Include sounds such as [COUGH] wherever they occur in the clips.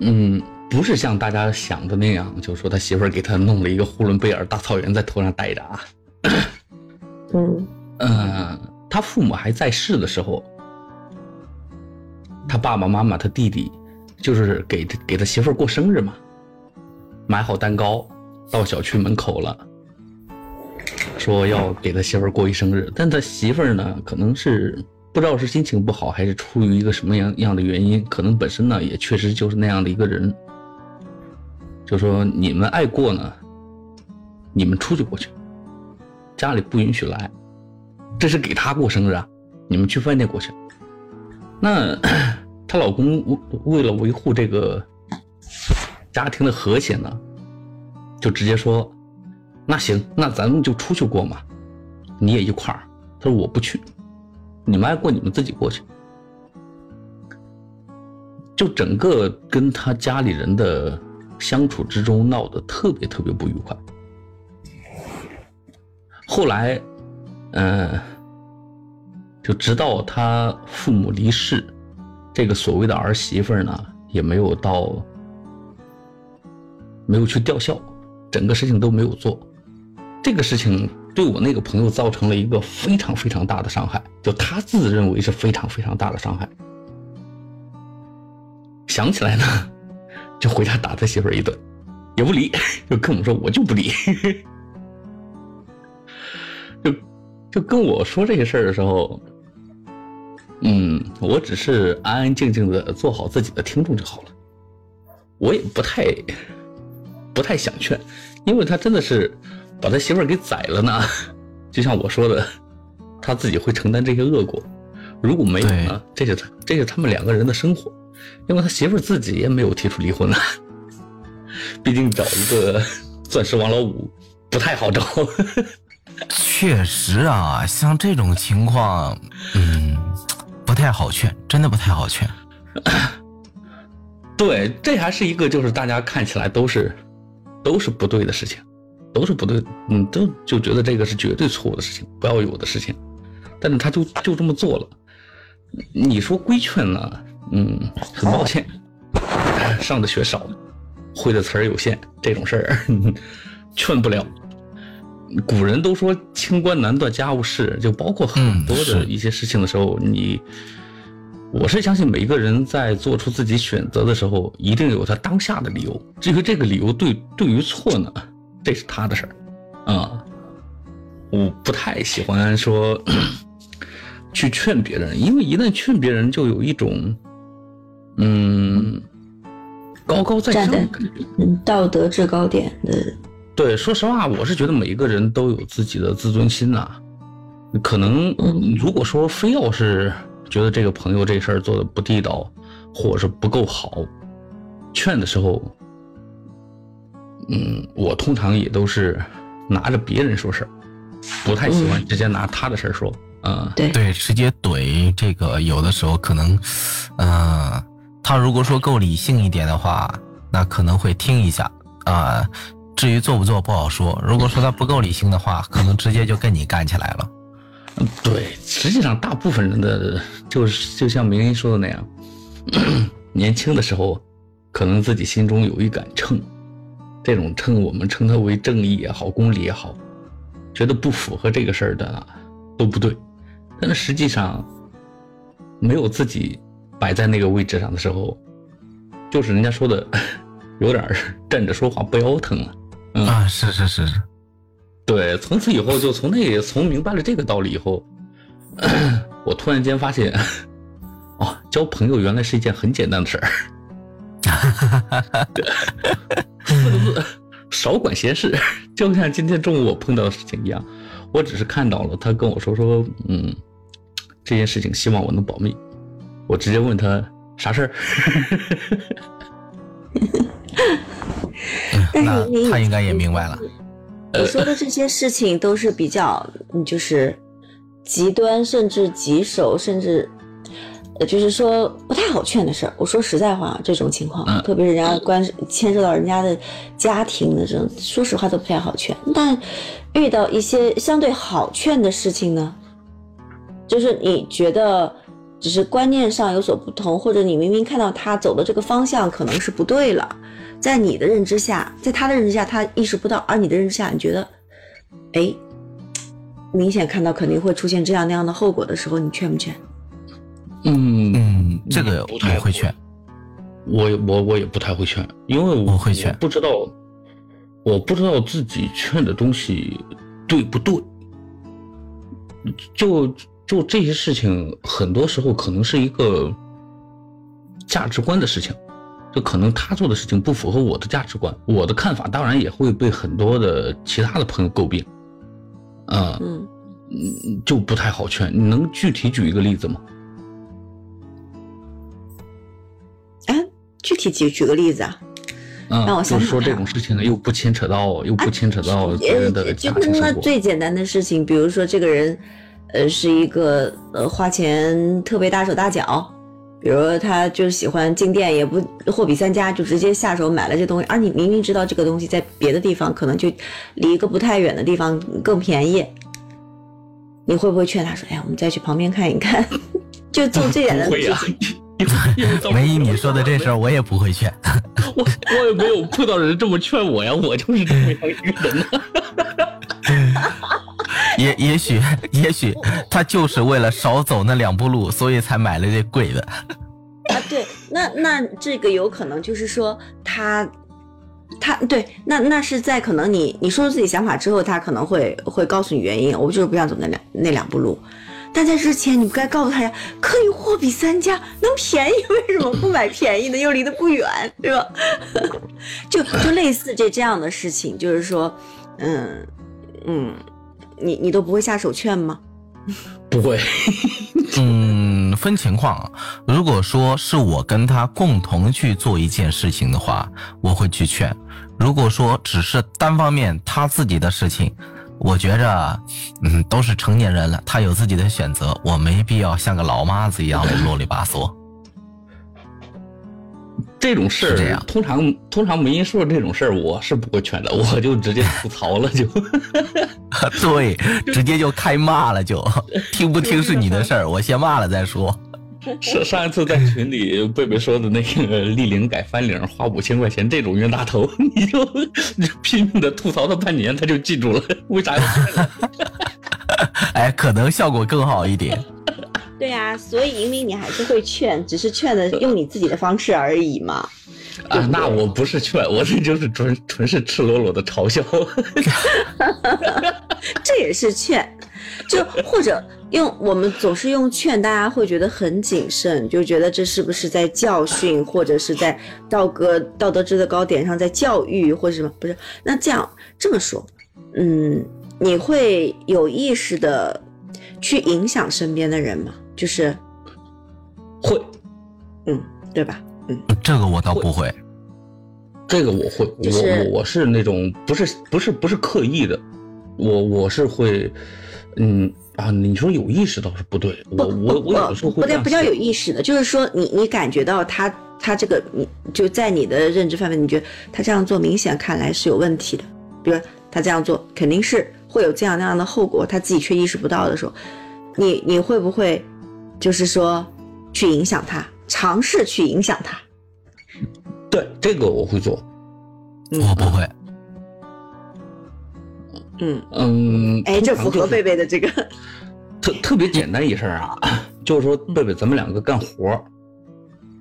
嗯，不是像大家想的那样，就是说他媳妇儿给他弄了一个呼伦贝尔大草原在头上戴着啊。嗯嗯，他父母还在世的时候，他爸爸妈妈、他弟弟，就是给给他媳妇儿过生日嘛，买好蛋糕，到小区门口了，说要给他媳妇儿过一生日，但他媳妇儿呢，可能是不知道是心情不好，还是出于一个什么样样的原因，可能本身呢也确实就是那样的一个人，就说你们爱过呢，你们出去过去，家里不允许来。这是给她过生日啊！你们去饭店过去。那 [COUGHS] 她老公为为了维护这个家庭的和谐呢，就直接说：“那行，那咱们就出去过嘛，你也一块儿。”他说：“我不去，你们爱过你们自己过去。”就整个跟他家里人的相处之中闹得特别特别不愉快。后来。嗯，就直到他父母离世，这个所谓的儿媳妇呢，也没有到，没有去吊孝，整个事情都没有做。这个事情对我那个朋友造成了一个非常非常大的伤害，就他自认为是非常非常大的伤害。想起来呢，就回家打他媳妇一顿，也不理，就跟我们说我就不理，就。就跟我说这些事儿的时候，嗯，我只是安安静静的做好自己的听众就好了。我也不太不太想劝，因为他真的是把他媳妇儿给宰了呢。就像我说的，他自己会承担这些恶果。如果没有呢，这是他这是他们两个人的生活。因为他媳妇儿自己也没有提出离婚呢。[LAUGHS] 毕竟找一个钻石王老五不太好找。[LAUGHS] 确实啊，像这种情况，嗯，不太好劝，真的不太好劝。对，这还是一个就是大家看起来都是都是不对的事情，都是不对，嗯，都就觉得这个是绝对错误的事情，不要有的事情。但是他就就这么做了，你说规劝呢？嗯，很抱歉，上的学少，会的词儿有限，这种事儿 [LAUGHS] 劝不了。古人都说清官难断家务事，就包括很多的一些事情的时候，你，我是相信每一个人在做出自己选择的时候，一定有他当下的理由。至于这个理由对对于错呢，这是他的事儿，啊，我不太喜欢说去劝别人，因为一旦劝别人，就有一种，嗯，高高在上的感觉，嗯，道德制高点的。对，说实话，我是觉得每一个人都有自己的自尊心呐。可能如果说非要是觉得这个朋友这事儿做的不地道，或者是不够好，劝的时候，嗯，我通常也都是拿着别人说事儿，不太喜欢直接拿他的事儿说。嗯，对对，直接怼这个，有的时候可能，嗯，他如果说够理性一点的话，那可能会听一下啊。至于做不做不好说。如果说他不够理性的话，可能直接就跟你干起来了。嗯，对，实际上大部分人的就是就像明英说的那样，[CLEARS THROAT] 年轻的时候可能自己心中有一杆秤，这种称我们称它为正义也好，公理也好，觉得不符合这个事儿的都不对。但是实际上没有自己摆在那个位置上的时候，就是人家说的 [LAUGHS] 有点站着说话不腰疼了。啊，是是是是，对，从此以后就从那从明白了这个道理以后，我突然间发现，哦，交朋友原来是一件很简单的事儿，[LAUGHS] 四个字，少管闲事，[LAUGHS] 就像今天中午我碰到的事情一样，我只是看到了他跟我说说，嗯，这件事情希望我能保密，我直接问他啥事儿。[LAUGHS] 那他应该也明白了。你说的这些事情都是比较，就是极端，甚至棘手，甚至呃，就是说不太好劝的事儿。我说实在话，这种情况，特别是人家关牵涉到人家的家庭的这种，说实话都不太好劝。但遇到一些相对好劝的事情呢，就是你觉得只是观念上有所不同，或者你明明看到他走的这个方向可能是不对了，在你的认知下，在他的认知下他意识不到，而你的认知下你觉得，哎，明显看到肯定会出现这样那样的后果的时候，你劝不劝？嗯嗯，这个不太会劝。我我我也不太会劝，因为我会劝不知道，我不知道自己劝的东西对不对。就就这些事情，很多时候可能是一个价值观的事情，就可能他做的事情不符合我的价值观，我的看法当然也会被很多的其他的朋友诟病，啊、嗯，嗯，就不太好劝。你能具体举一个例子吗？体举举个例子啊？嗯，让我想就是说这种事情呢，又不牵扯到，又不牵扯到别人的就那庭生活。最简单的事情，比如说这个人，呃，是一个呃花钱特别大手大脚，比如他就喜欢进店，也不货比三家，就直接下手买了这东西，而你明明知道这个东西在别的地方可能就离一个不太远的地方更便宜，你会不会劝他说：“哎呀，我们再去旁边看一看？” [LAUGHS] 就做最简单的。[LAUGHS] 梅姨，你说的这事儿我也不会劝。[LAUGHS] 我我也没有碰到人这么劝我呀，我就是这么样一个人 [LAUGHS] 呢。也也许也许他就是为了少走那两步路，所以才买了这贵的。啊，对，那那这个有可能就是说他，他对，那那是在可能你你说出自己想法之后，他可能会会告诉你原因，我就是不想走那两那两步路。但在之前，你不该告诉他呀，可以货比三家，能便宜，为什么不买便宜的？又离得不远，对吧？[LAUGHS] 就就类似这这样的事情，就是说，嗯嗯，你你都不会下手劝吗？不会，[LAUGHS] 嗯，分情况啊。如果说是我跟他共同去做一件事情的话，我会去劝；如果说只是单方面他自己的事情，我觉着，嗯，都是成年人了，他有自己的选择，我没必要像个老妈子一样的啰里吧嗦。这种事儿这样通常通常没人说这种事儿，我是不会劝的，[LAUGHS] 我就直接吐槽了，就 [LAUGHS] 对，直接就开骂了就，[LAUGHS] 听不听是你的事儿，我先骂了再说。上上一次在群里贝贝说的那个立领改翻领花五千块钱这种冤大头，你就你就拼命的吐槽他半年，他就记住了，为啥要劝呢？[LAUGHS] 哎，可能效果更好一点。[LAUGHS] 对呀、所以明明你还是会劝，只是劝的用你自己的方式而已嘛。啊，那我不是劝，我这就是纯纯是赤裸裸的嘲笑。[LAUGHS] 这也是劝，就或者用我们总是用劝，大家会觉得很谨慎，就觉得这是不是在教训，或者是在道德道德制的高点上在教育，或者什么？不是，那这样这么说，嗯，你会有意识的去影响身边的人吗？就是，会，嗯，对吧？嗯，这个我倒不会。这个我会，就是我我是那种不是不是不是刻意的，我我是会，嗯啊，你说有意识倒是不对，我我我有的时候会这样不对不叫有意识的，就是说你你感觉到他他这个你就在你的认知范围，你觉得他这样做明显看来是有问题的，比如他这样做肯定是会有这样那样的后果，他自己却意识不到的时候，你你会不会就是说去影响他，尝试去影响他？对这个我会做，我不会。嗯，嗯，哎，这符合贝贝的这个，[LAUGHS] 特特别简单一事儿啊，就是说贝贝咱们两个干活儿，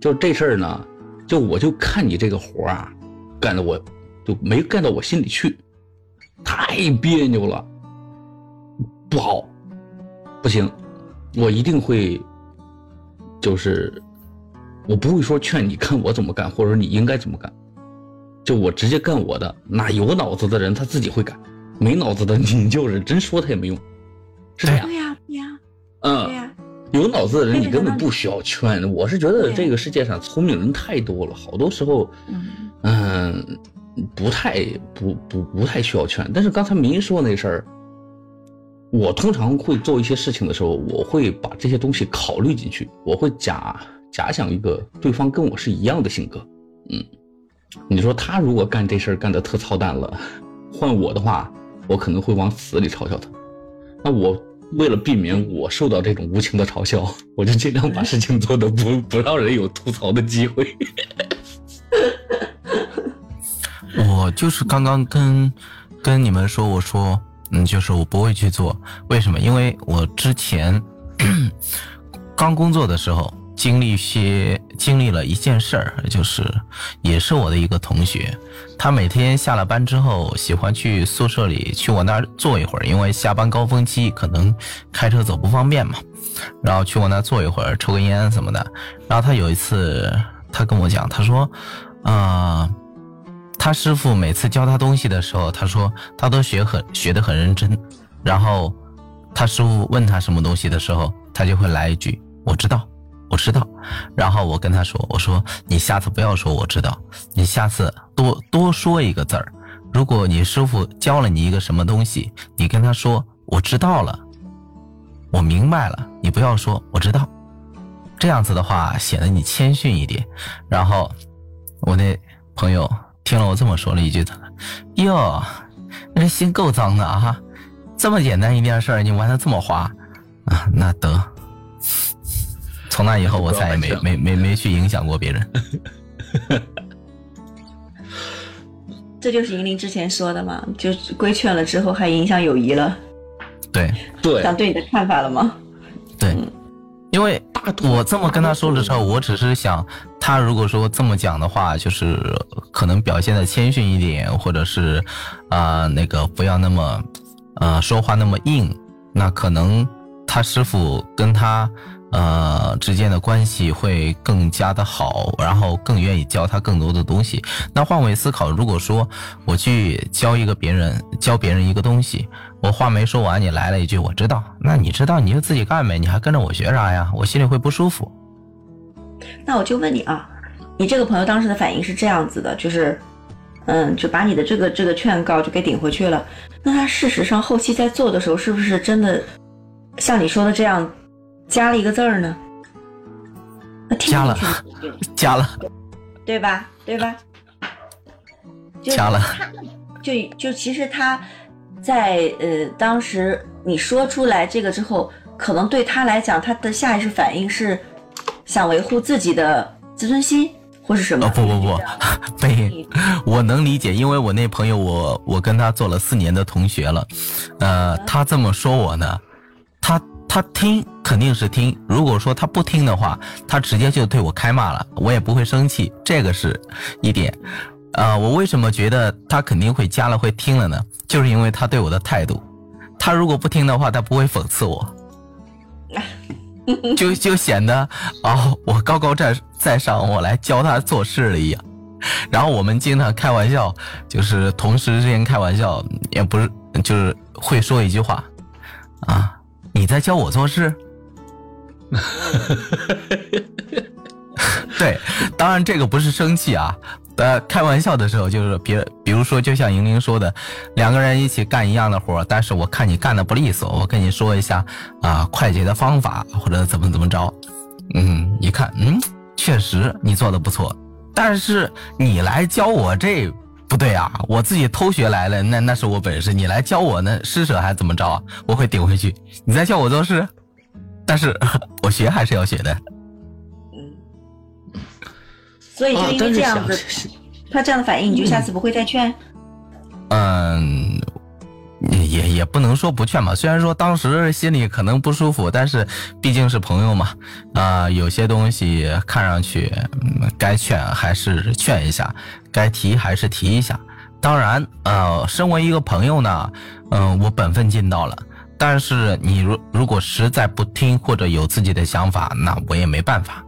就这事儿呢，就我就看你这个活儿啊，干的我就没干到我心里去，太别扭了，不好，不行，我一定会，就是我不会说劝你看我怎么干，或者说你应该怎么干，就我直接干我的。那有脑子的人他自己会干，没脑子的你就是真说他也没用，是这样。对呀对呀嗯，对呀，有脑子的人你根本不需要劝。我是觉得这个世界上聪明人太多了，好多时候，嗯嗯，不太不不不太需要劝。但是刚才明说那事儿，我通常会做一些事情的时候，我会把这些东西考虑进去，我会假假想一个对方跟我是一样的性格。嗯，你说他如果干这事儿干的特操蛋了，换我的话，我可能会往死里嘲笑他。那我为了避免我受到这种无情的嘲笑，我就尽量把事情做的不 [LAUGHS] 不让人有吐槽的机会。[LAUGHS] 我就是刚刚跟跟你们说，我说，嗯，就是我不会去做，为什么？因为我之前 [COUGHS] 刚工作的时候，经历些经历了一件事儿，就是也是我的一个同学，他每天下了班之后，喜欢去宿舍里去我那儿坐一会儿，因为下班高峰期可能开车走不方便嘛，然后去我那坐一会儿，抽根烟什么的。然后他有一次，他跟我讲，他说，啊、他师傅每次教他东西的时候，他说他都学很学得很认真，然后他师傅问他什么东西的时候，他就会来一句“我知道，我知道”。然后我跟他说：“我说你下次不要说我知道，你下次多多说一个字儿。如果你师傅教了你一个什么东西，你跟他说我知道了，我明白了，你不要说我知道。这样子的话显得你谦逊一点。”然后我那朋友。听了我这么说了一句，他哟，那心够脏的啊！这么简单一件事儿，你玩的这么花啊？那得，从那以后我再也没没没没去影响过别人。[LAUGHS] 这就是银铃之前说的嘛，就是规劝了之后还影响友谊了。对对，想对你的看法了吗？对，因为我这么跟他说的时候，我只是想，他如果说这么讲的话，就是可能表现的谦逊一点，或者是啊、呃、那个不要那么呃说话那么硬，那可能他师傅跟他呃之间的关系会更加的好，然后更愿意教他更多的东西。那换位思考，如果说我去教一个别人，教别人一个东西。我话没说完，你来了一句我知道，那你知道你就自己干呗，你还跟着我学啥呀？我心里会不舒服。那我就问你啊，你这个朋友当时的反应是这样子的，就是，嗯，就把你的这个这个劝告就给顶回去了。那他事实上后期在做的时候，是不是真的像你说的这样加了一个字儿呢？加了，[LAUGHS] 加了，对吧？对吧？加了，就就其实他。在呃，当时你说出来这个之后，可能对他来讲，他的下意识反应是想维护自己的自尊心，或是什么？哦、不不不，被，[LAUGHS] [LAUGHS] 我能理解，因为我那朋友，我我跟他做了四年的同学了，呃，他这么说我呢，他他听肯定是听，如果说他不听的话，他直接就对我开骂了，我也不会生气，这个是一点。啊、呃，我为什么觉得他肯定会加了会听了呢？就是因为他对我的态度，他如果不听的话，他不会讽刺我，[LAUGHS] 就就显得哦，我高高在在上，我来教他做事了一样。然后我们经常开玩笑，就是同事之间开玩笑，也不是，就是会说一句话啊，你在教我做事。[LAUGHS] 对，当然这个不是生气啊。呃，开玩笑的时候就是别，比如说，就像莹莹说的，两个人一起干一样的活，但是我看你干的不利索，我跟你说一下啊，快捷的方法或者怎么怎么着，嗯，一看，嗯，确实你做的不错，但是你来教我这不对啊，我自己偷学来了，那那是我本事，你来教我呢施舍还怎么着啊？我会顶回去，你在教我做事，但是我学还是要学的。嗯所以就因为这样子，啊、他这样的反应，你就下次不会再劝？嗯，也也不能说不劝吧。虽然说当时心里可能不舒服，但是毕竟是朋友嘛，啊、呃，有些东西看上去、嗯、该劝还是劝一下，该提还是提一下。当然，呃，身为一个朋友呢，嗯、呃，我本分尽到了。但是你如如果实在不听或者有自己的想法，那我也没办法。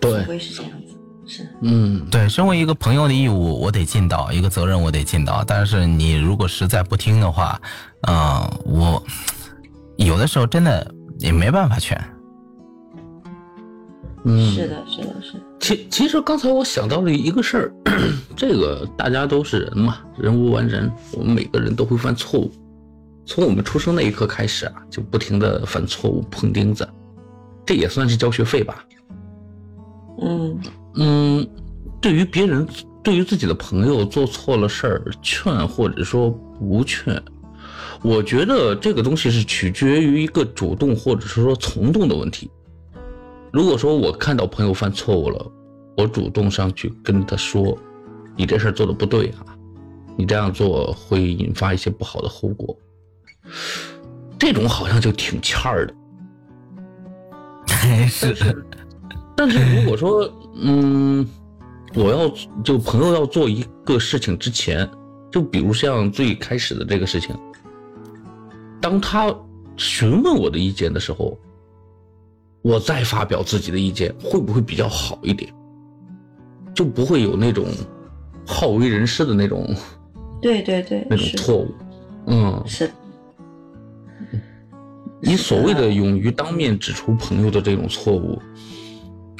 对，会是这样子，是，嗯，对，身为一个朋友的义务，我得尽到，一个责任我得尽到。但是你如果实在不听的话，嗯、呃，我有的时候真的也没办法劝。嗯，是的，是的，是的。其其实刚才我想到了一个事儿，[COUGHS] 这个大家都是人嘛，人无完人，我们每个人都会犯错误。从我们出生那一刻开始啊，就不停的犯错误、碰钉子，这也算是交学费吧。嗯嗯，对于别人，对于自己的朋友做错了事儿，劝或者说不劝，我觉得这个东西是取决于一个主动或者是说从动的问题。如果说我看到朋友犯错误了，我主动上去跟他说：“你这事儿做的不对啊，你这样做会引发一些不好的后果。”这种好像就挺欠儿的。[LAUGHS] 是，但是如果说，嗯，我要就朋友要做一个事情之前，就比如像最开始的这个事情，当他询问我的意见的时候，我再发表自己的意见，会不会比较好一点？就不会有那种好为人师的那种，对对对，那种错误，嗯，是。你所谓的勇于当面指出朋友的这种错误，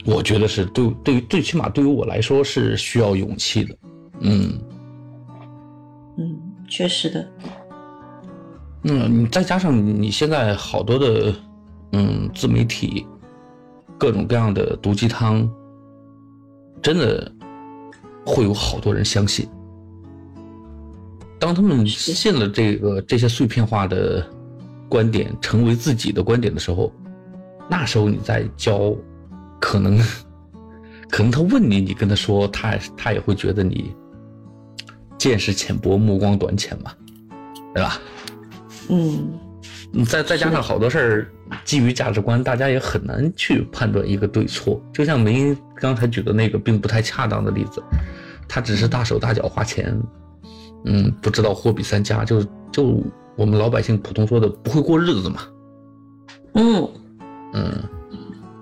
我觉得是对对最起码对于我来说是需要勇气的，嗯，嗯，确实的，嗯，你再加上你现在好多的嗯自媒体，各种各样的毒鸡汤，真的会有好多人相信，当他们信了这个这些碎片化的。观点成为自己的观点的时候，那时候你再教，可能，[LAUGHS] 可能他问你，你跟他说，他他也会觉得你见识浅薄、目光短浅嘛，对吧？嗯，再再加上好多事儿基于价值观，大家也很难去判断一个对错。就像梅刚才举的那个并不太恰当的例子，他只是大手大脚花钱，嗯，不知道货比三家，就就。我们老百姓普通说的不会过日子嘛？嗯嗯，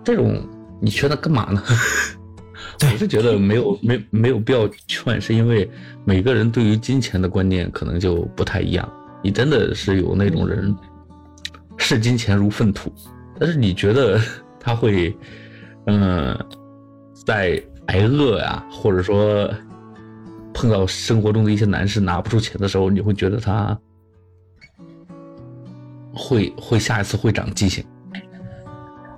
这种你劝他干嘛呢？[LAUGHS] 我是觉得没有没没有必要劝，是因为每个人对于金钱的观念可能就不太一样。你真的是有那种人视金钱如粪土，但是你觉得 [LAUGHS] 他会嗯在挨饿呀，或者说碰到生活中的一些难事拿不出钱的时候，你会觉得他。会会下一次会长记性。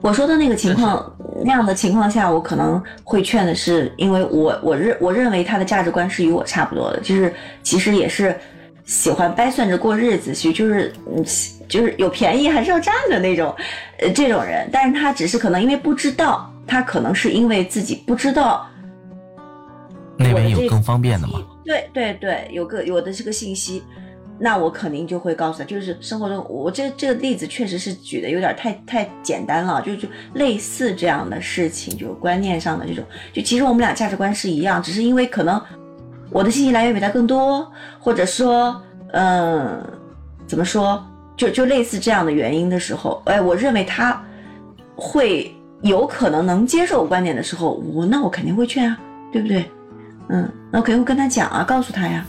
我说的那个情况，那样的情况下，我可能会劝的是，因为我我认我认为他的价值观是与我差不多的，就是其实也是喜欢掰算着过日子，其实就是嗯就是有便宜还是要占的那种，呃这种人，但是他只是可能因为不知道，他可能是因为自己不知道那边有更方便的吗？对对对，有个有的这个信息。那我肯定就会告诉他，就是生活中我这这个例子确实是举的有点太太简单了，就就类似这样的事情，就观念上的这种，就其实我们俩价值观是一样，只是因为可能我的信息来源比他更多，或者说，嗯，怎么说，就就类似这样的原因的时候，哎，我认为他会有可能能接受我观点的时候，我那我肯定会劝啊，对不对？嗯，那我肯定会跟他讲啊，告诉他呀。